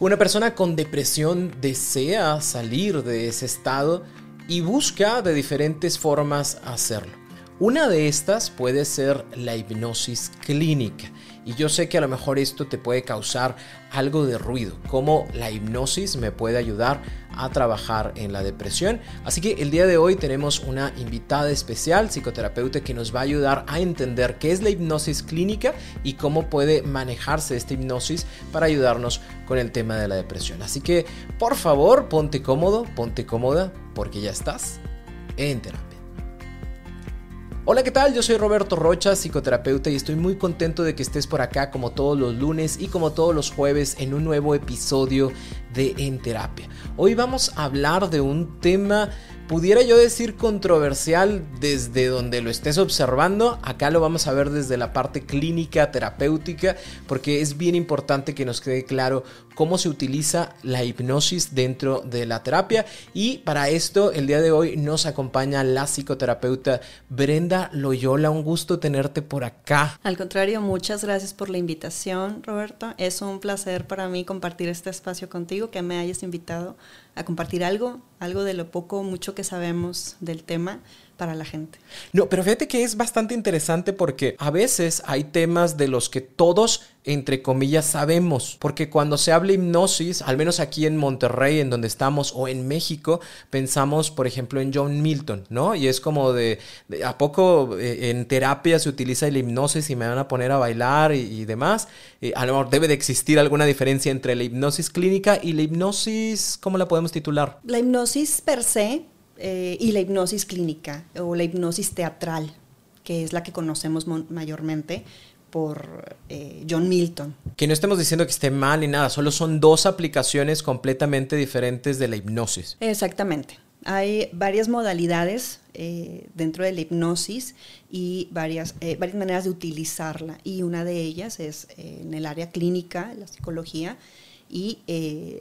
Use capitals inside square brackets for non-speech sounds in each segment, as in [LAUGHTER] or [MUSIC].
Una persona con depresión desea salir de ese estado y busca de diferentes formas hacerlo. Una de estas puede ser la hipnosis clínica. Y yo sé que a lo mejor esto te puede causar algo de ruido, como la hipnosis me puede ayudar a trabajar en la depresión. Así que el día de hoy tenemos una invitada especial, psicoterapeuta, que nos va a ayudar a entender qué es la hipnosis clínica y cómo puede manejarse esta hipnosis para ayudarnos con el tema de la depresión. Así que por favor, ponte cómodo, ponte cómoda, porque ya estás en terapia. Hola, ¿qué tal? Yo soy Roberto Rocha, psicoterapeuta, y estoy muy contento de que estés por acá como todos los lunes y como todos los jueves en un nuevo episodio de En Terapia. Hoy vamos a hablar de un tema pudiera yo decir controversial desde donde lo estés observando. Acá lo vamos a ver desde la parte clínica, terapéutica, porque es bien importante que nos quede claro cómo se utiliza la hipnosis dentro de la terapia. Y para esto, el día de hoy nos acompaña la psicoterapeuta Brenda Loyola. Un gusto tenerte por acá. Al contrario, muchas gracias por la invitación, Roberto. Es un placer para mí compartir este espacio contigo, que me hayas invitado a compartir algo, algo de lo poco o mucho que sabemos del tema para la gente. No, pero fíjate que es bastante interesante porque a veces hay temas de los que todos, entre comillas, sabemos. Porque cuando se habla hipnosis, al menos aquí en Monterrey, en donde estamos, o en México, pensamos, por ejemplo, en John Milton, ¿no? Y es como de, ¿a poco eh, en terapia se utiliza la hipnosis y me van a poner a bailar y, demás? Eh, a lo mejor debe de existir alguna diferencia entre la hipnosis clínica y la hipnosis, ¿cómo la podemos titular? La hipnosis per se eh, y la hipnosis clínica o la hipnosis teatral, que es la que conocemos mayormente por eh, John Milton. Que no estemos diciendo que esté mal ni nada, solo son dos aplicaciones completamente diferentes de la hipnosis. Exactamente. Hay varias modalidades eh, dentro de la hipnosis y varias, varias maneras de utilizarla. Y una de ellas es en el área clínica, la psicología, y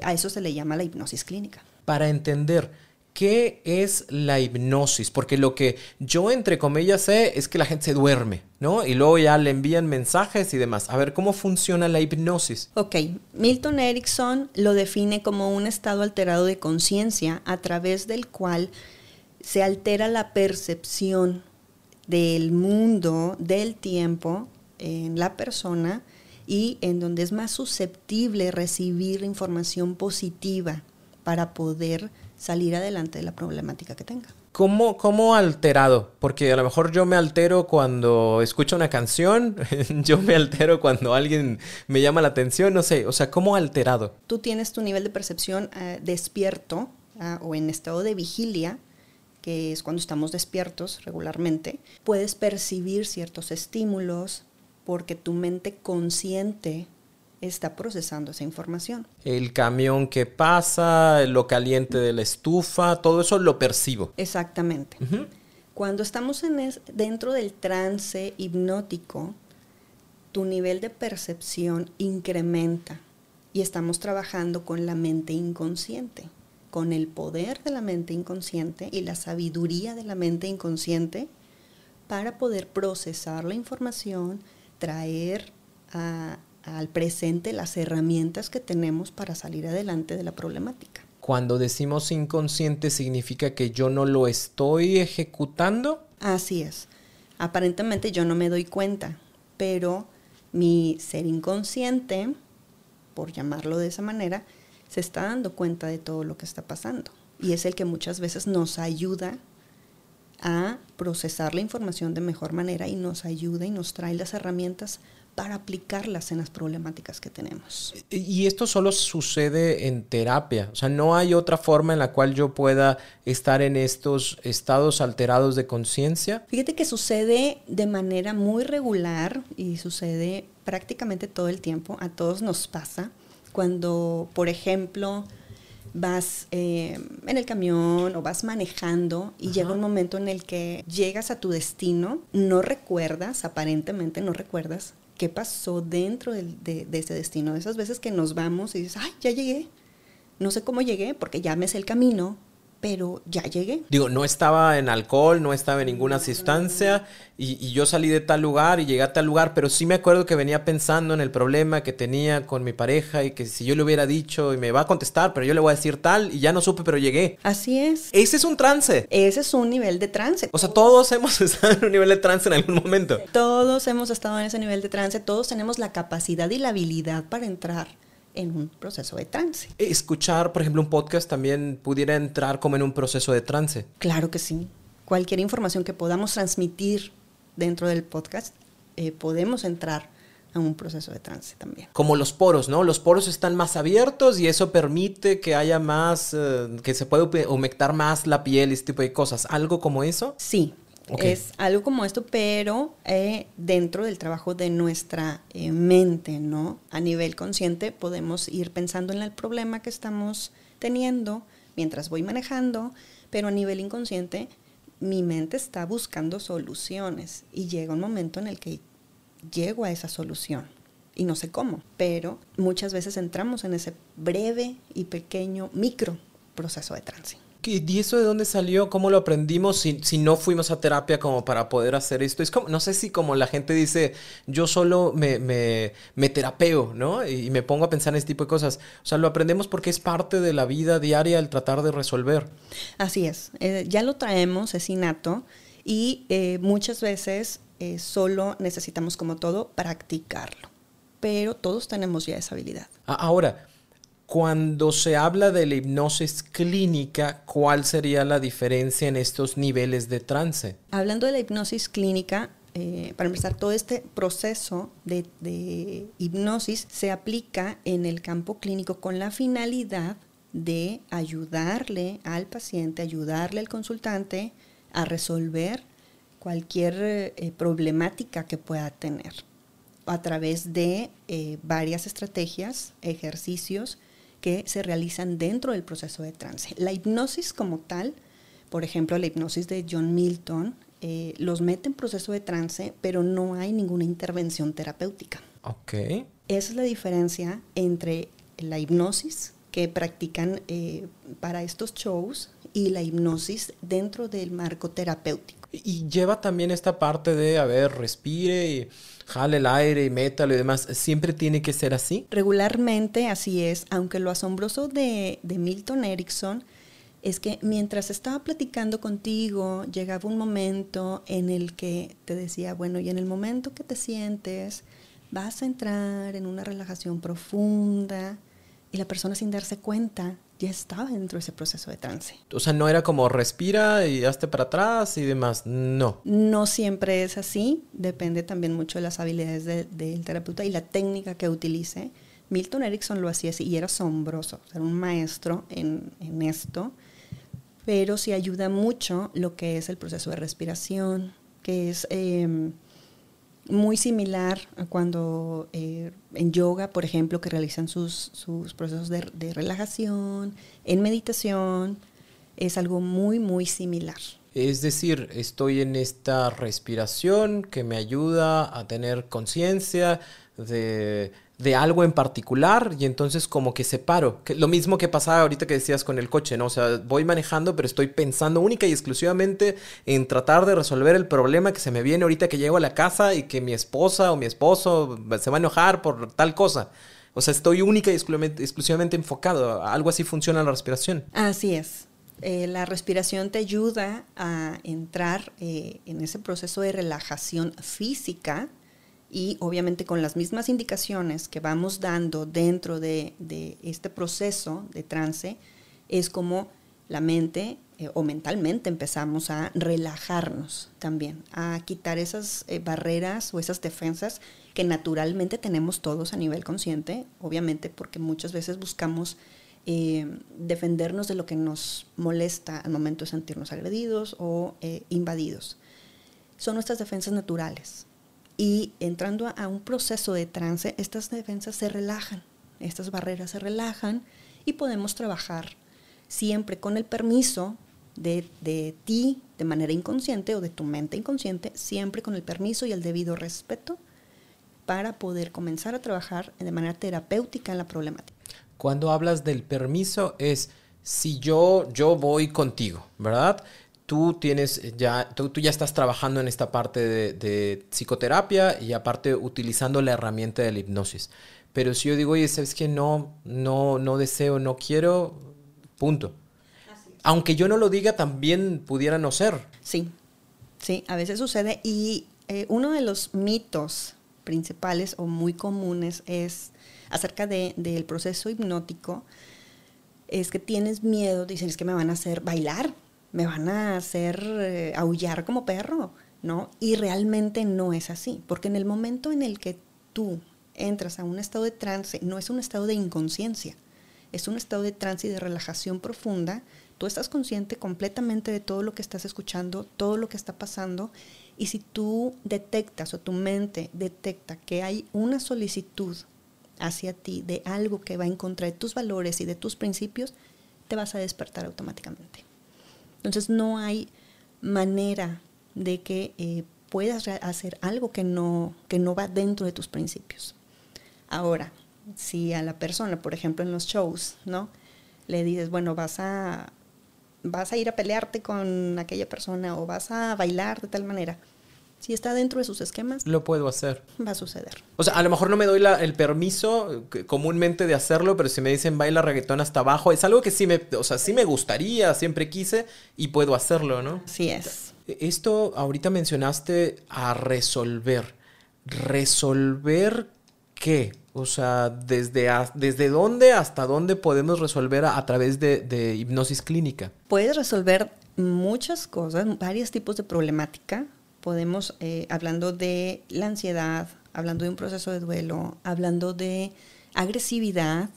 a eso se le llama la hipnosis clínica. Para entender ¿Qué es la hipnosis? Porque lo que yo entre comillas sé es que la gente se duerme, ¿no? Y luego ya le envían mensajes y demás. A ver, ¿cómo funciona la hipnosis? Ok, Milton Erickson lo define como un estado alterado de conciencia a través del cual se altera la percepción del mundo, del tiempo en la persona y en donde es más susceptible recibir información positiva para poder salir adelante de la problemática que tenga. ¿Cómo, ¿Cómo alterado? Porque a lo mejor yo me altero cuando escucho una canción, [LAUGHS] yo me altero cuando alguien me llama la atención, no sé, o sea, ¿cómo alterado? Tú tienes tu nivel de percepción eh, despierto ah, o en estado de vigilia, que es cuando estamos despiertos regularmente, puedes percibir ciertos estímulos porque tu mente consciente está procesando esa información. El camión que pasa, lo caliente de la estufa, todo eso lo percibo. Exactamente. Cuando estamos en dentro del trance hipnótico, tu nivel de percepción incrementa y estamos trabajando con la mente inconsciente, con el poder de la mente inconsciente y la sabiduría de la mente inconsciente para poder procesar la información, traer a, al presente las herramientas que tenemos para salir adelante de la problemática. Cuando decimos inconsciente significa que yo no lo estoy ejecutando. Así es. Aparentemente yo no me doy cuenta, pero mi ser inconsciente, por llamarlo de esa manera, se está dando cuenta de todo lo que está pasando. Y es el que muchas veces nos ayuda a procesar la información de mejor manera y nos ayuda y nos trae las herramientas para aplicarlas en las problemáticas que tenemos. Y esto solo sucede en terapia, o sea, no hay otra forma en la cual yo pueda estar en estos estados alterados de conciencia. Fíjate que sucede de manera muy regular y sucede prácticamente todo el tiempo, a todos nos pasa Cuando, por ejemplo, vas eh, en el camión o vas manejando y llega un momento en el que llegas a tu destino, no recuerdas, aparentemente no recuerdas qué pasó dentro de, de, ese destino. Esas veces que nos vamos y dices, ay, ya llegué. No sé cómo llegué porque ya me sé el camino, pero ya llegué. Digo, no estaba en alcohol, no estaba en ninguna sustancia y, yo salí de tal lugar y llegué a tal lugar, pero sí me acuerdo que venía pensando en el problema que tenía con mi pareja y que si yo le hubiera dicho y me va a contestar, pero yo le voy a decir tal y ya no supe, pero llegué. Así es. Ese es un trance. Ese es un nivel de trance. O sea, todos hemos [LAUGHS] estado en un nivel de trance en algún momento. Todos hemos estado en ese nivel de trance, todos tenemos la capacidad y la habilidad para entrar en un proceso de trance. Escuchar, por ejemplo, un podcast también pudiera entrar como en un proceso de trance. Claro que sí. Cualquier información que podamos transmitir dentro del podcast, eh, podemos entrar a un proceso de trance también. Como los poros, ¿no? Los poros están más abiertos y eso permite que haya más, eh, que se pueda humectar más la piel y este tipo de cosas. ¿Algo como eso? Sí, es algo como esto, pero eh, dentro del trabajo de nuestra eh, mente, ¿no? A nivel consciente podemos ir pensando en el problema que estamos teniendo mientras voy manejando, pero a nivel inconsciente mi mente está buscando soluciones y llega un momento en el que llego a esa solución y no sé cómo, pero muchas veces entramos en ese breve y pequeño micro proceso de tránsito. ¿Y eso de dónde salió? ¿Cómo lo aprendimos si, si, no fuimos a terapia como para poder hacer esto? Es como, no sé si como la gente dice, yo solo me, me, me terapeo, ¿no? Y, me pongo a pensar en este tipo de cosas. O sea, lo aprendemos porque es parte de la vida diaria el tratar de resolver. Así es, eh, ya lo traemos, es innato, y eh, muchas veces eh, solo necesitamos como todo practicarlo. Pero todos tenemos ya esa habilidad. Ahora, cuando se habla de la hipnosis clínica, ¿cuál sería la diferencia en estos niveles de trance? Hablando de la hipnosis clínica, eh, para empezar, todo este proceso de, hipnosis se aplica en el campo clínico con la finalidad de ayudarle al paciente, ayudarle al consultante a resolver cualquier eh, problemática que pueda tener a través de eh, varias estrategias, ejercicios que se realizan dentro del proceso de trance. La hipnosis como tal, por ejemplo, la hipnosis de John Milton, eh, los mete en proceso de trance, pero no hay ninguna intervención terapéutica. Ok. Esa es la diferencia entre la hipnosis que practican eh, para estos shows y la hipnosis dentro del marco terapéutico. Y lleva también esta parte de, a ver, respire jale el aire y métalo y demás. ¿Siempre tiene que ser así? Regularmente así es, aunque lo asombroso de, de Milton Erickson es que mientras estaba platicando contigo, llegaba un momento en el que te decía, bueno, y en el momento que te sientes, vas a entrar en una relajación profunda y la persona sin darse cuenta ya estaba dentro de ese proceso de trance. O sea, no era como respira y hazte para atrás y demás, no. No siempre es así, depende también mucho de las habilidades del terapeuta y la técnica que utilice. Milton Erickson lo hacía así y era asombroso, era un maestro en, en esto, pero sí ayuda mucho lo que es el proceso de respiración, que es... Em, muy similar a cuando eh, en yoga, por ejemplo, que realizan sus, sus procesos de, de, relajación, en meditación, es algo muy, muy similar. Es decir, estoy en esta respiración que me ayuda a tener conciencia de de algo en particular y entonces como que separo. Que, lo mismo que pasaba ahorita que decías con el coche, ¿no? O sea, voy manejando pero estoy pensando única y exclusivamente en tratar de resolver el problema que se me viene ahorita que llego a la casa y que mi esposa o mi esposo se va a enojar por tal cosa. O sea, estoy única y exclusivamente, enfocado. Algo así funciona la respiración. Así es. Eh, la respiración te ayuda a entrar eh, en ese proceso de relajación física y obviamente con las mismas indicaciones que vamos dando dentro de, este proceso de trance, es como la mente eh, o mentalmente empezamos a relajarnos también, a quitar esas eh, barreras o esas defensas que naturalmente tenemos todos a nivel consciente, obviamente porque muchas veces buscamos eh, defendernos de lo que nos molesta al momento de sentirnos agredidos o invadidos. Son nuestras defensas naturales y entrando a, un proceso de trance, estas defensas se relajan, estas barreras se relajan y podemos trabajar siempre con el permiso de, de, ti de manera inconsciente o de tu mente inconsciente, siempre con el permiso y el debido respeto para poder comenzar a trabajar de manera terapéutica en la problemática. Cuando hablas del permiso es si yo, yo voy contigo, ¿verdad? Tú tienes ya, tú, ya estás trabajando en esta parte de, de, psicoterapia y aparte utilizando la herramienta de la hipnosis. Pero si yo digo, oye, ¿sabes que No, no, no deseo, no quiero, punto. Aunque yo no lo diga, también pudiera no ser. Sí, sí, a veces sucede. Y eh, uno de los mitos principales o muy comunes es acerca de, del proceso hipnótico, es que tienes miedo, dicen, es que me van a hacer bailar, me van a hacer eh, aullar como perro, ¿no? Y realmente no es así, porque en el momento en el que tú entras a un estado de trance, no es un estado de inconsciencia, es un estado de trance y de relajación profunda. Tú estás consciente completamente de todo lo que estás escuchando, todo lo que está pasando, y si tú detectas o tu mente detecta que hay una solicitud hacia ti de algo que va en contra de tus valores y de tus principios, te vas a despertar automáticamente. Entonces no hay manera de que eh, puedas hacer algo que no, que no va dentro de tus principios. Ahora, si a la persona, por ejemplo, en los shows, ¿no? Le dices, bueno, vas a, vas a ir a pelearte con aquella persona o vas a bailar de tal manera. Si está dentro de sus esquemas, lo puedo hacer. Va a suceder. O sea, a lo mejor no me doy el permiso comúnmente de hacerlo, pero si me dicen baila reggaetón hasta abajo, es algo que sí me, o sea, sí me gustaría, siempre quise y puedo hacerlo, ¿no? Sí es. Esto ahorita mencionaste a resolver. ¿Resolver qué? O sea, ¿desde, desde dónde hasta dónde podemos resolver a, través de, de, hipnosis clínica? Puedes resolver muchas cosas, varios tipos de problemática. Podemos, eh, hablando de la ansiedad, hablando de un proceso de duelo, hablando de agresividad,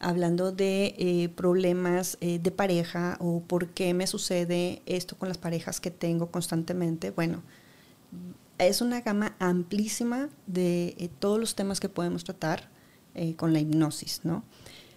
hablando de eh, problemas eh, de pareja o por qué me sucede esto con las parejas que tengo constantemente. Bueno, es una gama amplísima de todos los temas que podemos tratar con la hipnosis, ¿no?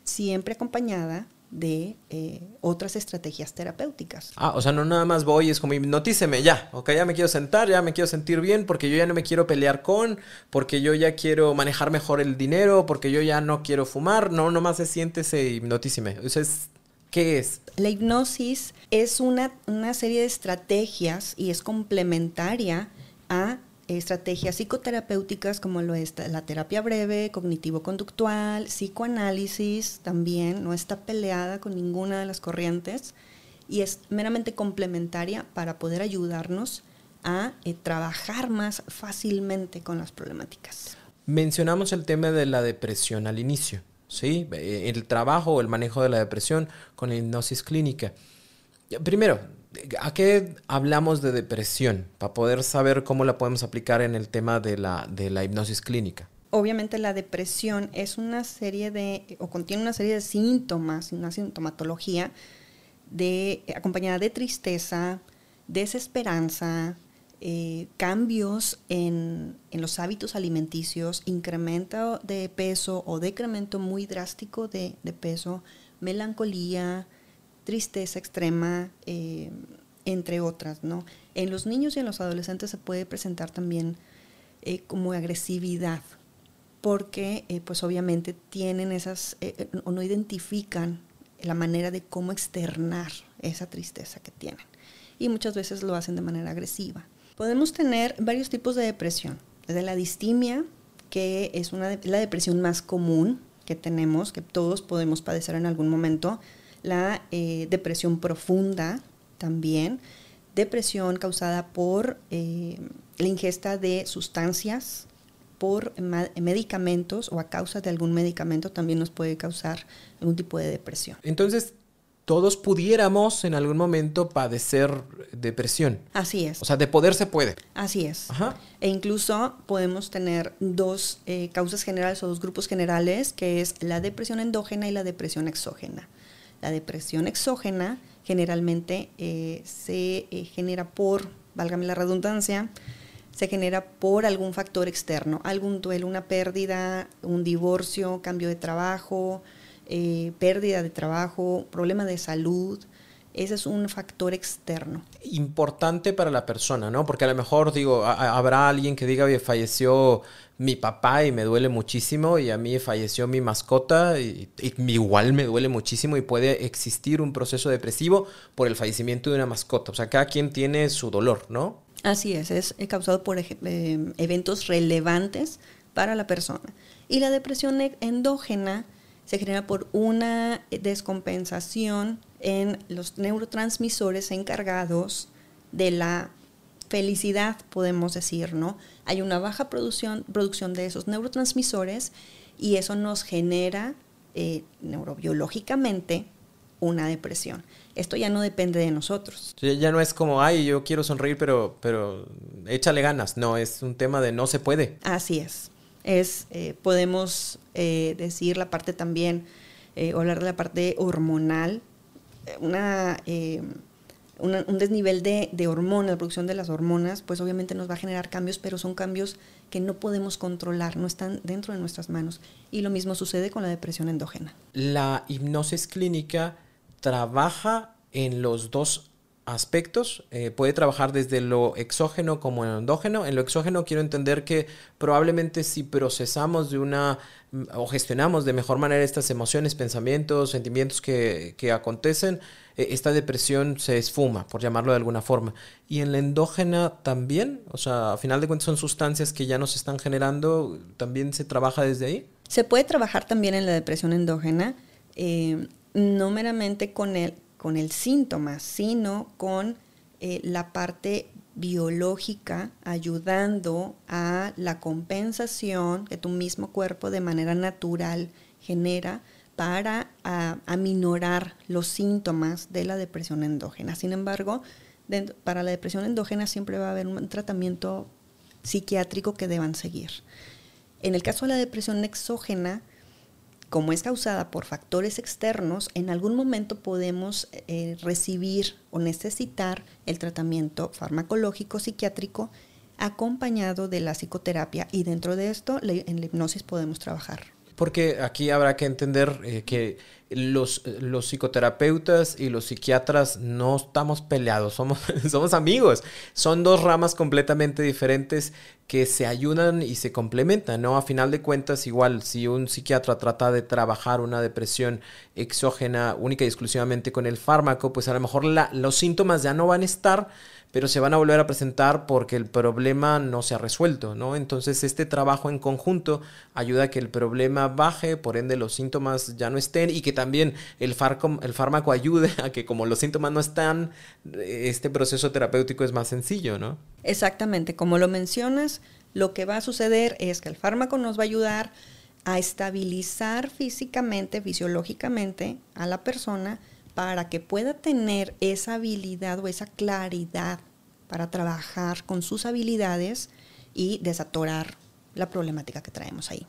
Siempre acompañada de eh, otras estrategias terapéuticas. Ah, o sea, no nada más voy, es como hipnotíceme ya, ok, ya me quiero sentar, ya me quiero sentir bien, porque yo ya no me quiero pelear con, porque yo ya quiero manejar mejor el dinero, porque yo ya no quiero fumar, no, nomás se siente ese hipnotíseme. O sea, es, ¿qué es? La hipnosis es una, una serie de estrategias y es complementaria a estrategias psicoterapéuticas como lo es la terapia breve, cognitivo-conductual, psicoanálisis también, no está peleada con ninguna de las corrientes y es meramente complementaria para poder ayudarnos a eh, trabajar más fácilmente con las problemáticas. Mencionamos el tema de la depresión al inicio, ¿sí? Eh, el trabajo o el manejo de la depresión con la hipnosis clínica. Primero, ¿A qué hablamos de depresión? Para poder saber cómo la podemos aplicar en el tema de la, de la hipnosis clínica. Obviamente la depresión es una serie de, o contiene una serie de síntomas, una sintomatología de, acompañada de tristeza, desesperanza, eh, cambios en, en, los hábitos alimenticios, incremento de peso o decremento muy drástico de, de peso, melancolía, tristeza extrema, eh, entre otras, ¿no? En los niños y en los adolescentes se puede presentar también eh, como agresividad, porque eh, pues obviamente tienen esas, o no identifican la manera de cómo externar esa tristeza que tienen. Y muchas veces lo hacen de manera agresiva. Podemos tener varios tipos de depresión, desde la distimia, que es una la depresión más común que tenemos, que todos podemos padecer en algún momento, la eh, depresión profunda también, depresión causada por eh, la ingesta de sustancias, por medicamentos o a causa de algún medicamento también nos puede causar algún tipo de depresión. Entonces, todos pudiéramos en algún momento padecer depresión. Así es. O sea, de poder se puede. Así es. E incluso podemos tener dos eh, causas generales o dos grupos generales, que es la depresión endógena y la depresión exógena. La depresión exógena generalmente eh, se eh, genera por, válgame la redundancia, se genera por algún factor externo, algún duelo, una pérdida, un divorcio, cambio de trabajo, eh, pérdida de trabajo, problema de salud. Ese es un factor externo. Importante para la persona, ¿no? Porque a lo mejor, digo, habrá alguien que diga, oye, falleció mi papá y me duele muchísimo, y a mí falleció mi mascota y, igual me duele muchísimo y puede existir un proceso depresivo por el fallecimiento de una mascota. O sea, cada quien tiene su dolor, ¿no? Así es, es causado por eh, eventos relevantes para la persona. Y la depresión e-, endógena se genera por una descompensación en los neurotransmisores encargados de la felicidad, podemos decir, ¿no? Hay una baja producción, producción de esos neurotransmisores y eso nos genera eh, neurobiológicamente una depresión. Esto ya no depende de nosotros. Ya no es como, ay, yo quiero sonreír, pero, pero échale ganas. No, es un tema de no se puede. Así es. Es, eh, podemos eh, decir la parte también, eh, hablar de la parte hormonal, una, un desnivel de, de hormonas, la producción de las hormonas, pues obviamente nos va a generar cambios, pero son cambios que no podemos controlar, no están dentro de nuestras manos. Y lo mismo sucede con la depresión endógena. La hipnosis clínica trabaja en los dos aspectos. Eh, puede trabajar desde lo exógeno como en endógeno. En lo exógeno quiero entender que probablemente si procesamos de una o gestionamos de mejor manera estas emociones, pensamientos, sentimientos que, acontecen, eh, esta depresión se esfuma, por llamarlo de alguna forma. Y en la endógena también, o sea, a final de cuentas son sustancias que ya nos están generando, también se trabaja desde ahí. Se puede trabajar también en la depresión endógena. Eh, no meramente con el, con el síntoma, sino con eh, la parte biológica ayudando a la compensación que tu mismo cuerpo de manera natural genera para aminorar los síntomas de la depresión endógena. Sin embargo, para la depresión endógena siempre va a haber un tratamiento psiquiátrico que deban seguir. En el caso de la depresión exógena, como es causada por factores externos, en algún momento podemos eh, recibir o necesitar el tratamiento farmacológico psiquiátrico acompañado de la psicoterapia y dentro de esto en la hipnosis podemos trabajar. Porque aquí habrá que entender eh, que los, los, psicoterapeutas y los psiquiatras no estamos peleados, somos, [LAUGHS] somos amigos. Son dos ramas completamente diferentes que se ayudan y se complementan, ¿no? A final de cuentas, igual, si un psiquiatra trata de trabajar una depresión exógena única y exclusivamente con el fármaco, pues a lo mejor la, los síntomas ya no van a estar pero se van a volver a presentar porque el problema no se ha resuelto, ¿no? Entonces este trabajo en conjunto ayuda a que el problema baje, por ende los síntomas ya no estén y que también el, el fármaco ayude a que como los síntomas no están, este proceso terapéutico es más sencillo, ¿no? Exactamente, como lo mencionas, lo que va a suceder es que el fármaco nos va a ayudar a estabilizar físicamente, fisiológicamente a la persona, para que pueda tener esa habilidad o esa claridad para trabajar con sus habilidades y desatorar la problemática que traemos ahí.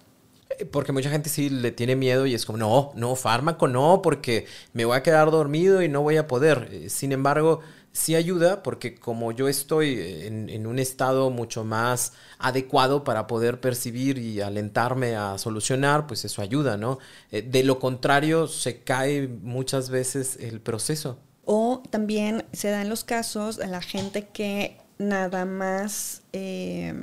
Eh, porque mucha gente sí le tiene miedo y es como, no, no, fármaco no, porque me voy a quedar dormido y no voy a poder. Eh, sin embargo, sí ayuda porque como yo estoy en, un estado mucho más adecuado para poder percibir y alentarme a solucionar, pues eso ayuda, ¿no? Eh, de lo contrario, se cae muchas veces el proceso. O también se dan los casos de la gente que nada más eh,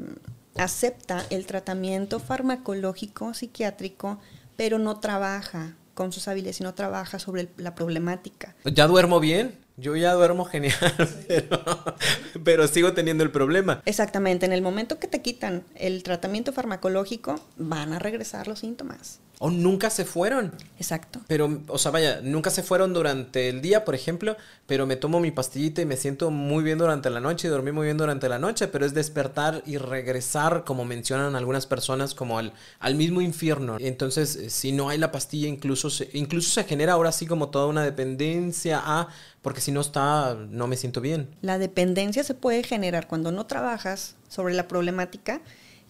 acepta el tratamiento farmacológico psiquiátrico, pero no trabaja con sus habilidades y no trabaja sobre la problemática. ¿Ya duermo bien? Yo ya duermo genial, [LAUGHS] pero, sigo teniendo el problema. Exactamente, en el momento que te quitan el tratamiento farmacológico, van a regresar los síntomas. O nunca se fueron. Exacto. Pero, o sea, vaya, nunca se fueron durante el día, por ejemplo, pero me tomo mi pastillita y me siento muy bien durante la noche y dormí muy bien durante la noche, pero es despertar y regresar, como mencionan algunas personas, como al, al mismo infierno. Entonces, eh, si no hay la pastilla, incluso se, incluso se genera ahora sí como toda una dependencia a, porque si no está, no me siento bien. La dependencia se puede generar cuando no trabajas sobre la problemática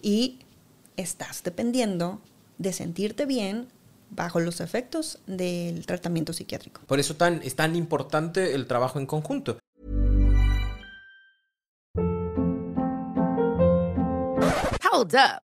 y estás dependiendo de sentirte bien bajo los efectos del tratamiento psiquiátrico. Por eso tan, es tan importante el trabajo en conjunto. Hold up.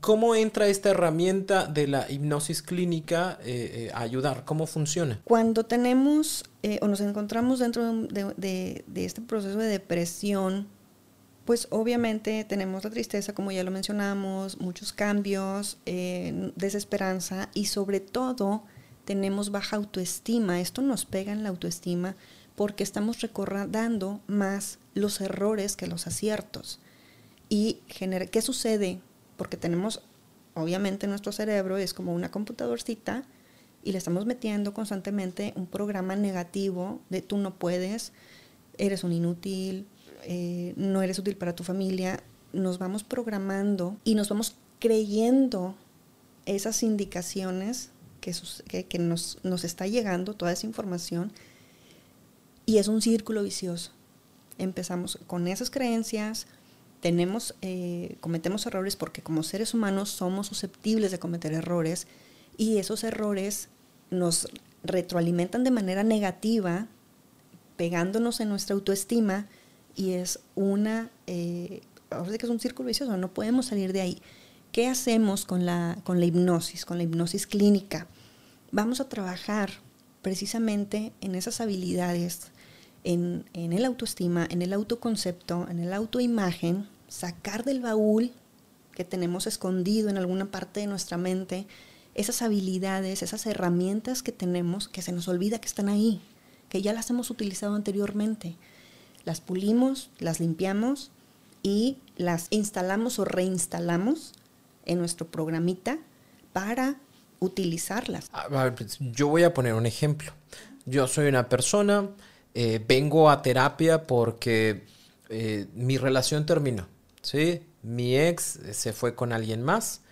¿Cómo entra esta herramienta de la hipnosis clínica eh, eh, a ayudar? ¿Cómo funciona? Cuando tenemos eh, o nos encontramos dentro de, de- este proceso de depresión, pues obviamente tenemos la tristeza, como ya lo mencionamos, muchos cambios, desesperanza y sobre todo tenemos baja autoestima. Esto nos pega en la autoestima porque estamos recordando más los errores que los aciertos. ¿Y genera, qué sucede? Porque tenemos, obviamente nuestro cerebro es como una computadorcita y le estamos metiendo constantemente un programa negativo de tú no puedes, eres un inútil, eh, no eres útil para tu familia. Nos vamos programando y nos vamos creyendo esas indicaciones que, nos está llegando, toda esa información, y es un círculo vicioso. Empezamos con esas creencias, tenemos, eh, cometemos errores porque como seres humanos somos susceptibles de cometer errores y esos errores nos retroalimentan de manera negativa, pegándonos en nuestra autoestima y es una, eh, ahora sí que es un círculo vicioso, no podemos salir de ahí. ¿Qué hacemos con la, con la hipnosis, con la hipnosis clínica? Vamos a trabajar precisamente en esas habilidades, en, en el autoestima, en el autoconcepto, en el autoimagen, sacar del baúl que tenemos escondido en alguna parte de nuestra mente, esas habilidades, esas herramientas que tenemos que se nos olvida que están ahí, que ya las hemos utilizado anteriormente. Las pulimos, las limpiamos y las instalamos o reinstalamos en nuestro programita para utilizarlas. Pues, Yo voy a poner un ejemplo. Yo soy una persona, eh, vengo a terapia porque eh, mi relación terminó, ¿sí? Mi ex eh, se fue con alguien más,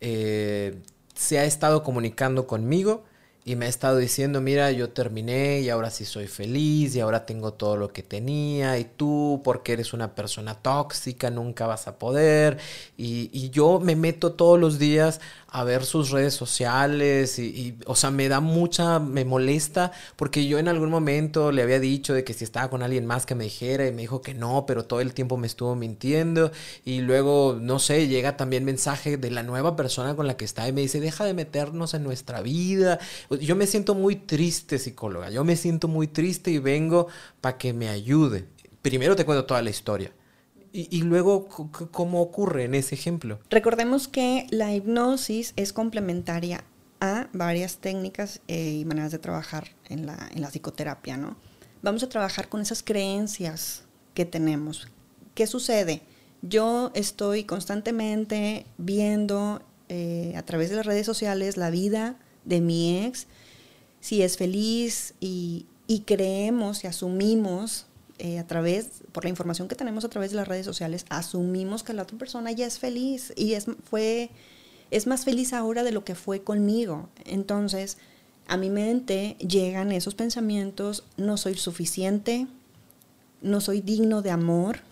eh, se ha estado comunicando conmigo y me ha estado diciendo, mira, yo terminé y ahora sí soy feliz y ahora tengo todo lo que tenía y tú, porque eres una persona tóxica, nunca vas a poder. Y, y yo me meto todos los días a ver sus redes sociales y, o sea, me da mucha, me molesta porque yo en algún momento le había dicho de que si estaba con alguien más que me dijera y me dijo que no, pero todo el tiempo me estuvo mintiendo y luego, no sé, llega también mensaje de la nueva persona con la que está y me dice, deja de meternos en nuestra vida. Yo me siento muy triste, psicóloga, yo me siento muy triste y vengo para que me ayude. Primero te cuento toda la historia. Y, y luego, ¿cómo ocurre en ese ejemplo? Recordemos que la hipnosis es complementaria a varias técnicas eh, y maneras de trabajar en la, en la psicoterapia, ¿no? Vamos a trabajar con esas creencias que tenemos. ¿Qué sucede? Yo estoy constantemente viendo eh, a través de las redes sociales la vida de mi ex, si es feliz y, y creemos y asumimos eh, a través, por la información que tenemos a través de las redes sociales, asumimos que la otra persona ya es feliz y es, fue, es más feliz ahora de lo que fue conmigo. Entonces, a mi mente llegan esos pensamientos, no soy suficiente, no soy digno de amor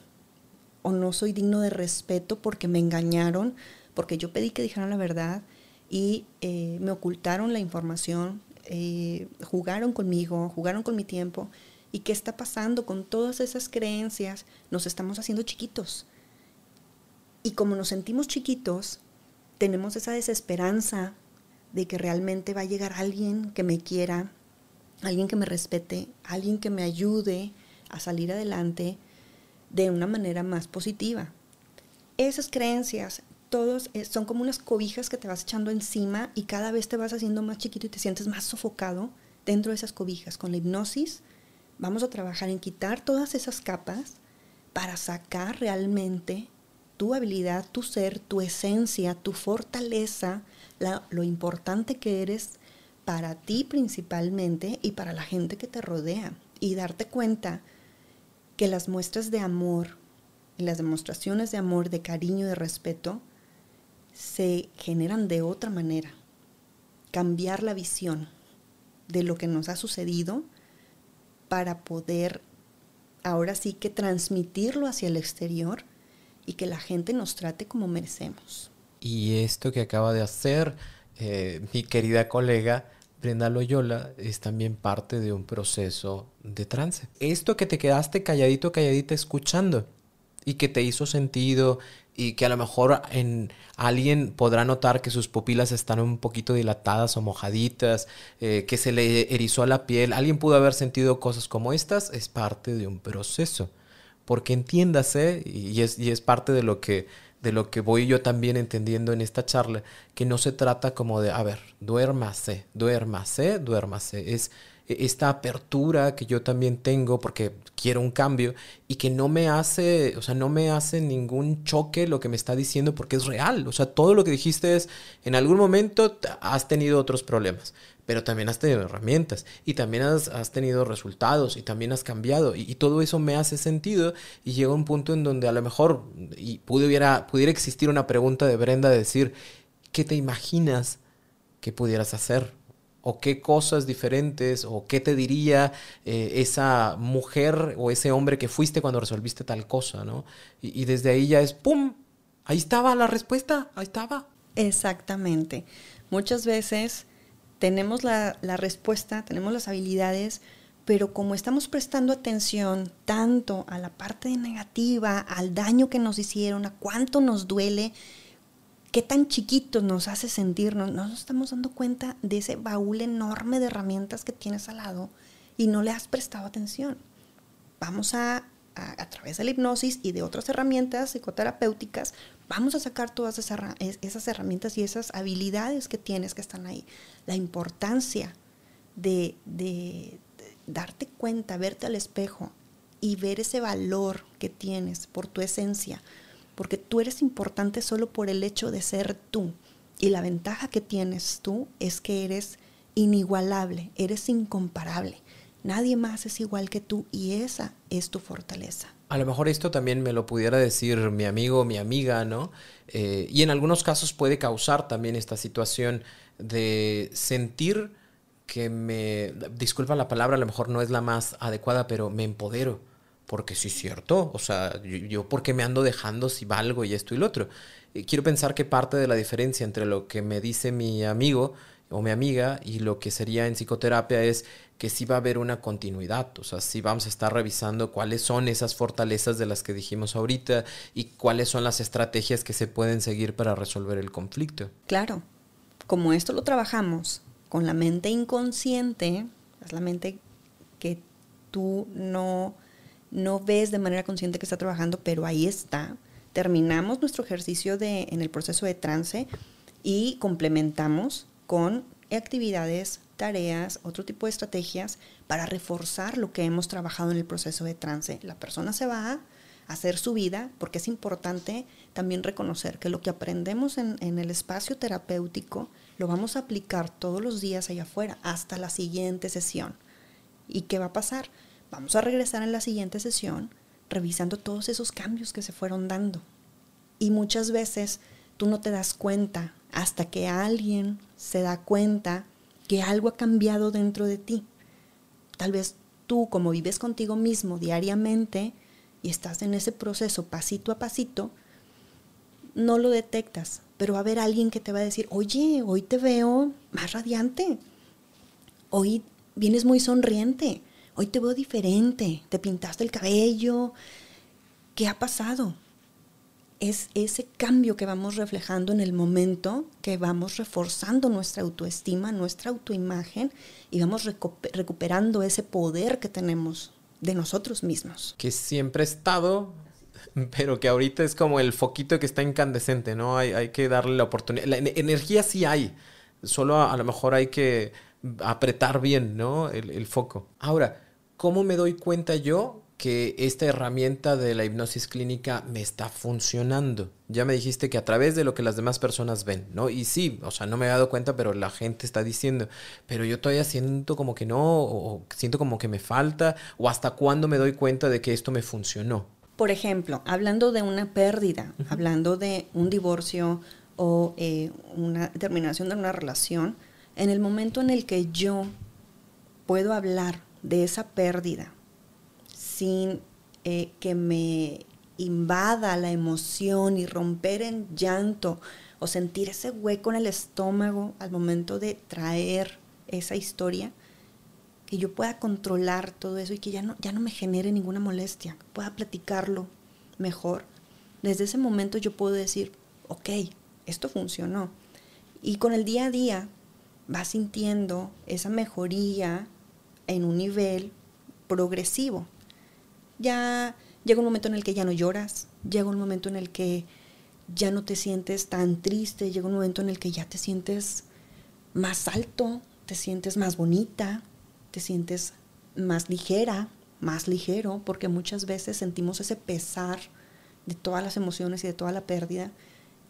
o no soy digno de respeto porque me engañaron, porque yo pedí que dijeran la verdad y eh, me ocultaron la información, eh, jugaron conmigo, jugaron con mi tiempo. ¿Y qué está pasando con todas esas creencias? Nos estamos haciendo chiquitos. Y como nos sentimos chiquitos, tenemos esa desesperanza de que realmente va a llegar alguien que me quiera, alguien que me respete, alguien que me ayude a salir adelante de una manera más positiva. Esas creencias, todos eh, son como unas cobijas que te vas echando encima y cada vez te vas haciendo más chiquito y te sientes más sofocado dentro de esas cobijas. Con la hipnosis vamos a trabajar en quitar todas esas capas para sacar realmente tu habilidad, tu ser, tu esencia, tu fortaleza, la, lo importante que eres para ti principalmente y para la gente que te rodea. Y darte cuenta que las muestras de amor las demostraciones de amor, de cariño, de respeto, se generan de otra manera. Cambiar la visión de lo que nos ha sucedido para poder ahora sí que transmitirlo hacia el exterior y que la gente nos trate como merecemos. Y esto que acaba de hacer eh, mi querida colega Brenda Loyola es también parte de un proceso de trance. Esto que te quedaste calladito, calladita escuchando y que te hizo sentido y que a lo mejor en alguien podrá notar que sus pupilas están un poquito dilatadas o mojaditas, eh, que se le erizó la piel, alguien pudo haber sentido cosas como estas, es parte de un proceso. Porque entiéndase, y es, y es parte de lo que de lo que voy yo también entendiendo en esta charla, que no se trata como de, a ver, duérmase, duérmase, duérmase. Es esta apertura que yo también tengo porque quiero un cambio y que no me hace, o sea, no me hace ningún choque lo que me está diciendo porque es real. O sea, todo lo que dijiste es, en algún momento has tenido otros problemas, pero también has tenido herramientas y también has, tenido resultados y también has cambiado y, todo eso me hace sentido y llega un punto en donde a lo mejor y pudiera, pudiera existir una pregunta de Brenda de decir, ¿qué te imaginas que pudieras hacer? O qué cosas diferentes o qué te diría eh, esa mujer o ese hombre que fuiste cuando resolviste tal cosa, ¿no? Y, desde ahí ya es, ¡pum! Ahí estaba la respuesta, ahí estaba. Exactamente. Muchas veces tenemos la, la respuesta, tenemos las habilidades, pero como estamos prestando atención tanto a la parte negativa, al daño que nos hicieron, a cuánto nos duele, qué tan chiquitos nos hace sentirnos. No nos estamos dando cuenta de ese baúl enorme de herramientas que tienes al lado y no le has prestado atención. Vamos a, a, través de la hipnosis y de otras herramientas psicoterapéuticas, vamos a sacar todas esas, herramientas y esas habilidades que tienes que están ahí. La importancia de, de darte cuenta, verte al espejo y ver ese valor que tienes por tu esencia, porque tú eres importante solo por el hecho de ser tú. Y la ventaja que tienes tú es que eres inigualable, eres incomparable. Nadie más es igual que tú y esa es tu fortaleza. A lo mejor esto también me lo pudiera decir mi amigo, mi amiga, ¿no? Eh, y en algunos casos puede causar también esta situación de sentir que me, disculpa la palabra, a lo mejor no es la más adecuada, pero me empodero porque sí es cierto, o sea, yo, yo porque me ando dejando si valgo y esto y lo otro. quiero pensar que parte de la diferencia entre lo que me dice mi amigo o mi amiga y lo que sería en psicoterapia es que sí va a haber una continuidad, o sea, sí vamos a estar revisando cuáles son esas fortalezas de las que dijimos ahorita y cuáles son las estrategias que se pueden seguir para resolver el conflicto. Claro, como esto lo trabajamos con la mente inconsciente, es la mente que tú no no ves de manera consciente que está trabajando, pero ahí está. Terminamos nuestro ejercicio de, en el proceso de trance y complementamos con actividades, tareas, otro tipo de estrategias para reforzar lo que hemos trabajado en el proceso de trance. La persona se va a hacer su vida porque es importante también reconocer que lo que aprendemos en, en el espacio terapéutico lo vamos a aplicar todos los días allá afuera hasta la siguiente sesión. ¿Y qué va a pasar? Vamos a regresar en la siguiente sesión revisando todos esos cambios que se fueron dando. Y muchas veces tú no te das cuenta hasta que alguien se da cuenta que algo ha cambiado dentro de ti. Tal vez tú, como vives contigo mismo diariamente y estás en ese proceso pasito a pasito, no lo detectas, pero va a haber alguien que te va a decir, oye, hoy te veo más radiante, hoy vienes muy sonriente, Hoy te veo diferente, te pintaste el cabello. ¿Qué ha pasado? Es ese cambio que vamos reflejando en el momento, que vamos reforzando nuestra autoestima, nuestra autoimagen y vamos recuperando ese poder que tenemos de nosotros mismos. Que siempre ha estado, pero que ahorita es como el foquito que está incandescente, ¿no? Hay, que darle la oportunidad. La energía sí hay, solo a, lo mejor hay que apretar bien, ¿no? El, el foco. Ahora, ¿cómo me doy cuenta yo que esta herramienta de la hipnosis clínica me está funcionando? Ya me dijiste que a través de lo que las demás personas ven, ¿no? Y sí, o sea, no me he dado cuenta, pero la gente está diciendo, pero yo todavía siento como que no, o siento como que me falta, o hasta cuándo me doy cuenta de que esto me funcionó. Por ejemplo, hablando de una pérdida, hablando de un divorcio o eh, una terminación de una relación, en el momento en el que yo puedo hablar de esa pérdida sin eh, que me invada la emoción y romper en llanto o sentir ese hueco en el estómago al momento de traer esa historia, que yo pueda controlar todo eso y que ya no, ya no me genere ninguna molestia, pueda platicarlo mejor. Desde ese momento yo puedo decir, ok, esto funcionó. Y con el día a día vas sintiendo esa mejoría en un nivel progresivo. Ya llega un momento en el que ya no lloras, llega un momento en el que ya no te sientes tan triste, llega un momento en el que ya te sientes más alto, te sientes más bonita, te sientes más ligera, más ligero, porque muchas veces sentimos ese pesar de todas las emociones y de toda la pérdida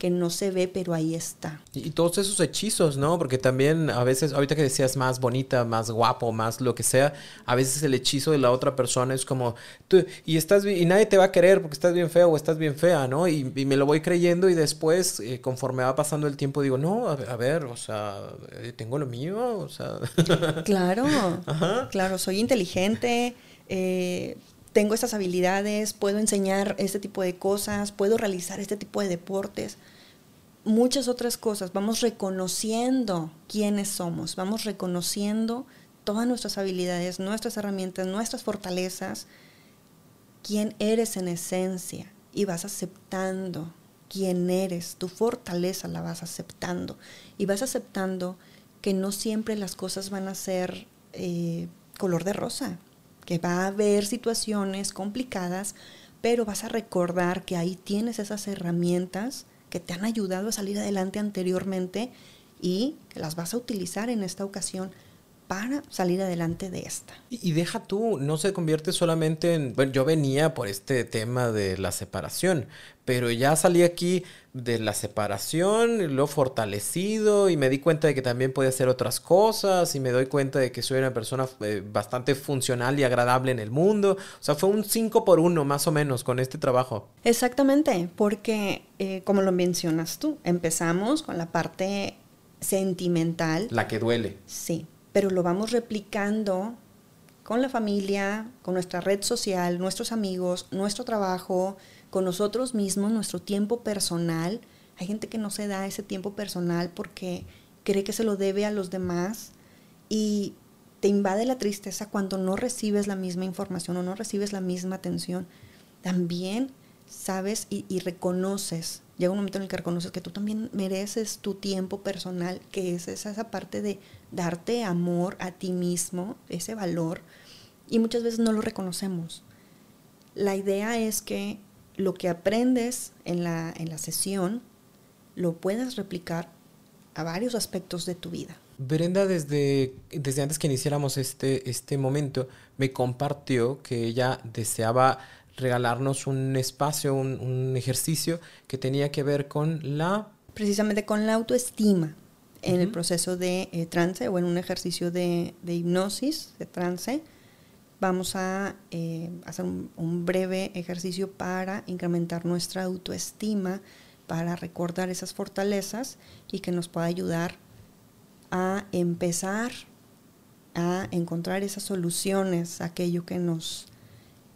que no se ve, pero ahí está. Y, todos esos hechizos, ¿no? Porque también a veces, ahorita que decías más bonita, más guapo, más lo que sea, a veces el hechizo de la otra persona es como, tú, y estás y nadie te va a querer porque estás bien feo o estás bien fea, ¿no? Y, me lo voy creyendo y después, eh, conforme va pasando el tiempo, digo, no, a, ver, o sea, eh, tengo lo mío, o sea. claro, [LAUGHS] claro, soy inteligente. Eh, tengo estas habilidades, puedo enseñar este tipo de cosas, puedo realizar este tipo de deportes, muchas otras cosas. Vamos reconociendo quiénes somos, vamos reconociendo todas nuestras habilidades, nuestras herramientas, nuestras fortalezas, quién eres en esencia y vas aceptando quién eres, tu fortaleza la vas aceptando y vas aceptando que no siempre las cosas van a ser eh, color de rosa que va a haber situaciones complicadas, pero vas a recordar que ahí tienes esas herramientas que te han ayudado a salir adelante anteriormente y que las vas a utilizar en esta ocasión para salir adelante de esta. Y, deja tú, no se convierte solamente en, bueno, yo venía por este tema de la separación, pero ya salí aquí de la separación, lo fortalecido y me di cuenta de que también puede hacer otras cosas y me doy cuenta de que soy una persona eh, bastante funcional y agradable en el mundo. O sea, fue un 5 por 1 más o menos con este trabajo. Exactamente, porque eh, como lo mencionas tú, empezamos con la parte sentimental. La que duele. Sí, pero lo vamos replicando con la familia, con nuestra red social, nuestros amigos, nuestro trabajo, con nosotros mismos, nuestro tiempo personal. Hay gente que no se da ese tiempo personal porque cree que se lo debe a los demás y te invade la tristeza cuando no recibes la misma información o no recibes la misma atención. También sabes y, reconoces, llega un momento en el que reconoces que tú también mereces tu tiempo personal, que es esa parte de darte amor a ti mismo, ese valor, y muchas veces no lo reconocemos. La idea es que lo que aprendes en la, en la sesión lo puedas replicar a varios aspectos de tu vida. Brenda, desde, desde antes que iniciáramos este, este momento, me compartió que ella deseaba regalarnos un espacio, un, ejercicio que tenía que ver con la... Precisamente con la autoestima en el proceso de eh, trance o en un ejercicio de, hipnosis, de trance. Vamos a eh, hacer un, breve ejercicio para incrementar nuestra autoestima, para recordar esas fortalezas y que nos pueda ayudar a empezar a encontrar esas soluciones a aquello que nos,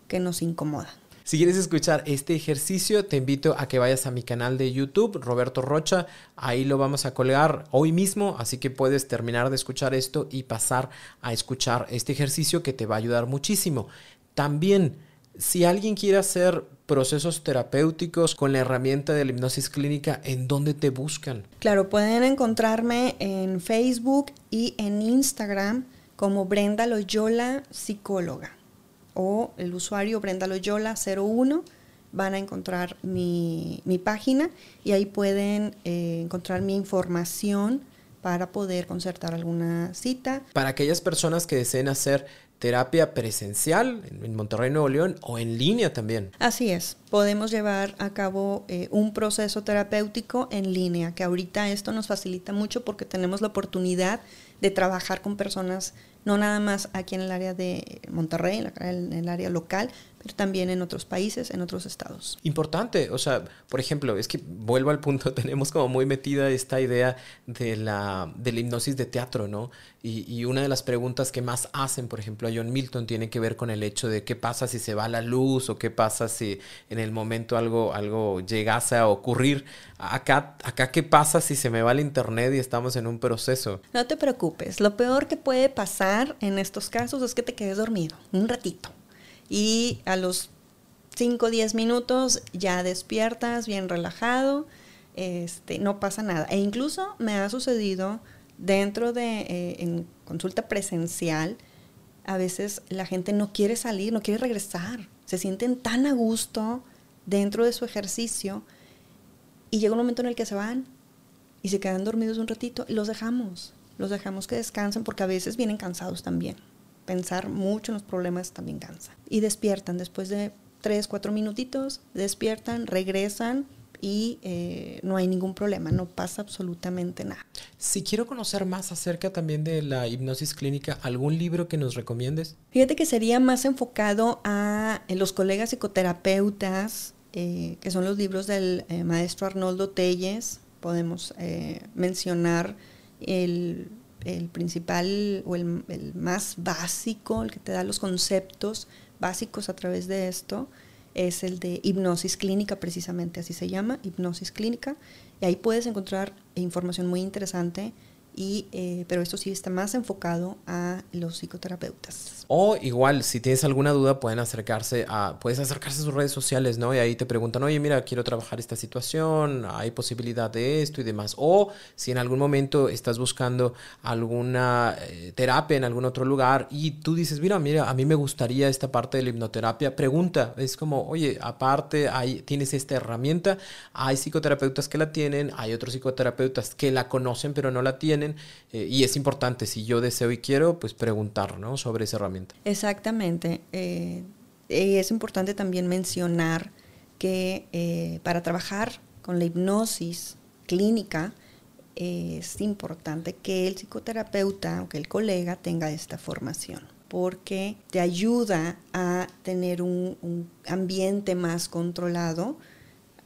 que nos incomoda. Si quieres escuchar este ejercicio, te invito a que vayas a mi canal de YouTube, Roberto Rocha. Ahí lo vamos a colgar hoy mismo, así que puedes terminar de escuchar esto y pasar a escuchar este ejercicio que te va a ayudar muchísimo. También, si alguien quiere hacer procesos terapéuticos con la herramienta de la hipnosis clínica, ¿en dónde te buscan? Claro, pueden encontrarme en Facebook y en Instagram como Brenda Loyola Psicóloga o el usuario Brenda Loyola 01 van a encontrar mi, página y ahí pueden eh, encontrar mi información para poder concertar alguna cita. Para aquellas personas que deseen hacer terapia presencial en Monterrey, Nuevo León o en línea también. Así es, podemos llevar a cabo eh, un proceso terapéutico en línea, que ahorita esto nos facilita mucho porque tenemos la oportunidad de trabajar con personas, no nada más aquí en el área de Monterrey, en el área local, pero también en otros países, en otros estados. Importante, o sea, por ejemplo, es que vuelvo al punto, [LAUGHS] tenemos como muy metida esta idea de la, de la hipnosis de teatro, ¿no? Y, y, una de las preguntas que más hacen, por ejemplo, a John Milton tiene que ver con el hecho de qué pasa si se va la luz o qué pasa si en el momento algo, algo llegase a ocurrir. Acá, acá, ¿qué pasa si se me va el internet y estamos en un proceso? No te preocupes, lo peor que puede pasar en estos casos es que te quedes dormido un ratito y a los 5 o 10 minutos ya despiertas bien relajado, este, no pasa nada. E incluso me ha sucedido dentro de, eh, en consulta presencial, a veces la gente no quiere salir, no quiere regresar, se sienten tan a gusto dentro de su ejercicio y llega un momento en el que se van y se quedan dormidos un ratito y los dejamos, los dejamos que descansen porque a veces vienen cansados también pensar mucho en los problemas también cansa. Y despiertan después de tres, cuatro minutitos, despiertan, regresan y eh, no hay ningún problema, no pasa absolutamente nada. Si quiero conocer más acerca también de la hipnosis clínica, ¿algún libro que nos recomiendes? Fíjate que sería más enfocado a los colegas psicoterapeutas, eh, que son los libros del eh, maestro Arnoldo Telles. Podemos mencionar el el principal o el, más básico, el que te da los conceptos básicos a través de esto, es el de hipnosis clínica, precisamente así se llama, hipnosis clínica. Y ahí puedes encontrar información muy interesante y, eh, pero esto sí está más enfocado a los psicoterapeutas. O igual, si tienes alguna duda, pueden acercarse a, puedes acercarse a sus redes sociales, ¿no? Y ahí te preguntan, oye, mira, quiero trabajar esta situación, hay posibilidad de esto y demás. O si en algún momento estás buscando alguna eh, terapia en algún otro lugar y tú dices, mira, mira, a mí me gustaría esta parte de la hipnoterapia, pregunta, es como, oye, aparte, hay, tienes esta herramienta, hay psicoterapeutas que la tienen, hay otros psicoterapeutas que la conocen pero no la tienen eh, y es importante, si yo deseo y quiero, pues preguntar ¿no? sobre esa herramienta. Exactamente. Eh, es importante también mencionar que eh, para trabajar con la hipnosis clínica, es importante que el psicoterapeuta o que el colega tenga esta formación, porque te ayuda a tener un ambiente más controlado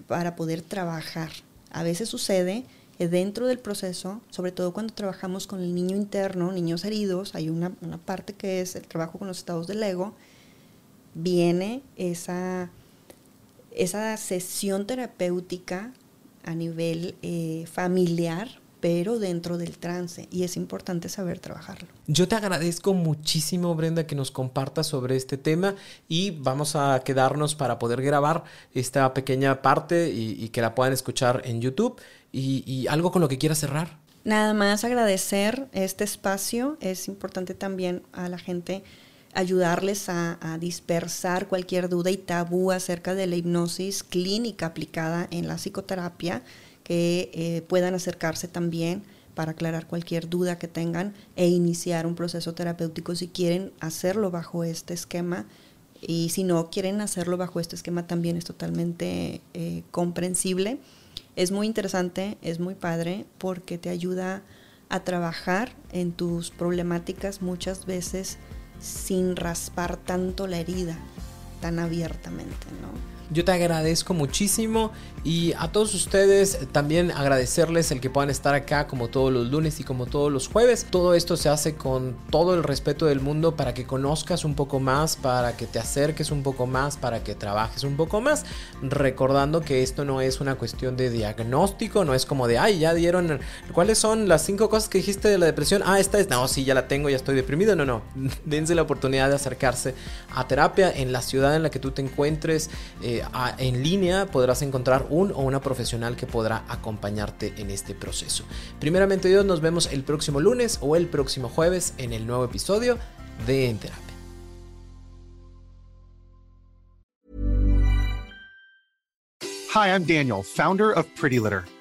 para poder trabajar. A veces sucede dentro del proceso, sobre todo cuando trabajamos con el niño interno, niños heridos, hay una, parte que es el trabajo con los estados del ego, viene esa, esa sesión terapéutica a nivel eh, familiar pero dentro del trance y es importante saber trabajarlo. Yo te agradezco muchísimo, Brenda, que nos compartas sobre este tema y vamos a quedarnos para poder grabar esta pequeña parte y, que la puedan escuchar en YouTube y, algo con lo que quieras cerrar. Nada más agradecer este espacio. Es importante también a la gente ayudarles a, a, dispersar cualquier duda y tabú acerca de la hipnosis clínica aplicada en la psicoterapia que eh, puedan acercarse también para aclarar cualquier duda que tengan e iniciar un proceso terapéutico si quieren hacerlo bajo este esquema y si no quieren hacerlo bajo este esquema también es totalmente eh, comprensible. Es muy interesante, es muy padre porque te ayuda a trabajar en tus problemáticas muchas veces sin raspar tanto la herida tan abiertamente, ¿no? Yo te agradezco muchísimo y a todos ustedes también agradecerles el que puedan estar acá como todos los lunes y como todos los jueves. Todo esto se hace con todo el respeto del mundo para que conozcas un poco más, para que te acerques un poco más, para que trabajes un poco más. Recordando que esto no es una cuestión de diagnóstico, no es como de, ay, ya dieron, ¿cuáles son las cinco cosas que dijiste de la depresión? Ah, esta es, no, sí, ya la tengo, ya estoy deprimido. No, no, [LAUGHS] dense la oportunidad de acercarse a terapia en la ciudad en la que tú te encuentres. Eh, en línea podrás encontrar un o una profesional que podrá acompañarte en este proceso. Primeramente Dios, nos vemos el próximo lunes o el próximo jueves en el nuevo episodio de En Terapia. Hi, I'm Daniel, founder of Pretty Litter.